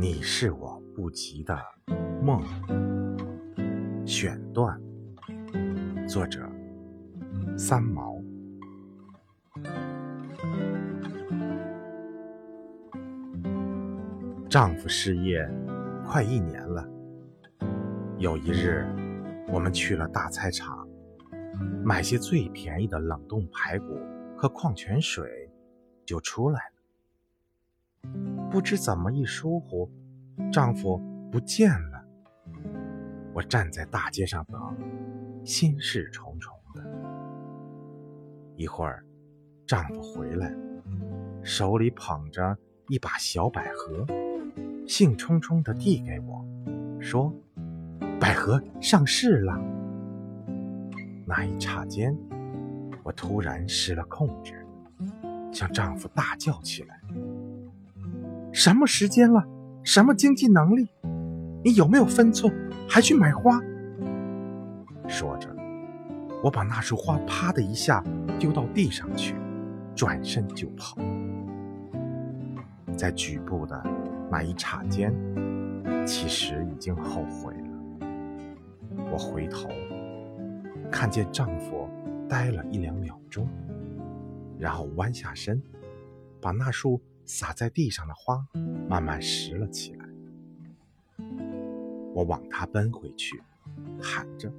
你是我不及的梦。选段，作者三毛。丈夫失业快一年了。有一日，我们去了大菜场，买些最便宜的冷冻排骨和矿泉水，就出来了。不知怎么一疏忽，丈夫不见了。我站在大街上等，心事重重的。一会儿，丈夫回来，手里捧着一把小百合，兴冲冲地递给我，说：“百合上市了。”那一刹间，我突然失了控制，向丈夫大叫起来。什么时间了？什么经济能力？你有没有分寸？还去买花？说着，我把那束花啪的一下丢到地上去，转身就跑。在举步的那一刹间，其实已经后悔了。我回头，看见丈夫呆了一两秒钟，然后弯下身，把那束。洒在地上的花慢慢拾了起来，我往他奔回去，喊着：“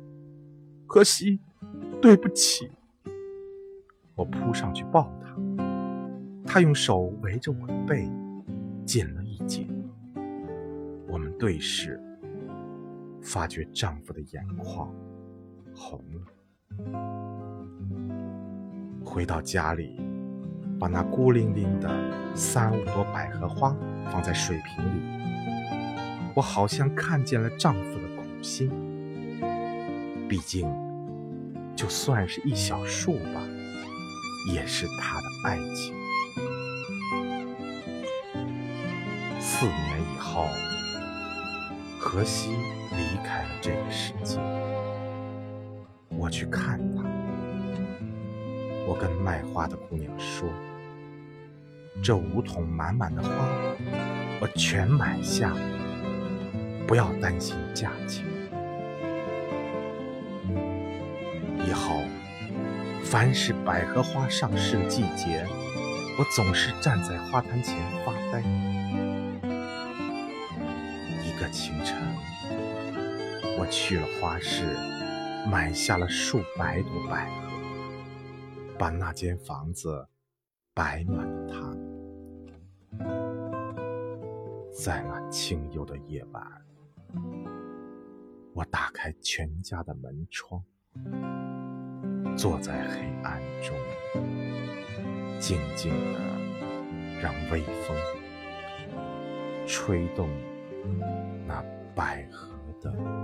可惜，对不起。”我扑上去抱他，他用手围着我的背，紧了一紧。我们对视，发觉丈夫的眼眶红了。回到家里。把那孤零零的三五朵百合花放在水瓶里，我好像看见了丈夫的苦心。毕竟，就算是一小束吧，也是他的爱情。四年以后，荷西离开了这个世界，我去看他，我跟卖花的姑娘说。这五桶满满的花，我全买下，不要担心价钱。以后，凡是百合花上市的季节，我总是站在花坛前发呆。一个清晨，我去了花市，买下了数百朵百合，把那间房子摆满了它。在那清幽的夜晚，我打开全家的门窗，坐在黑暗中，静静的让微风吹动那百合的。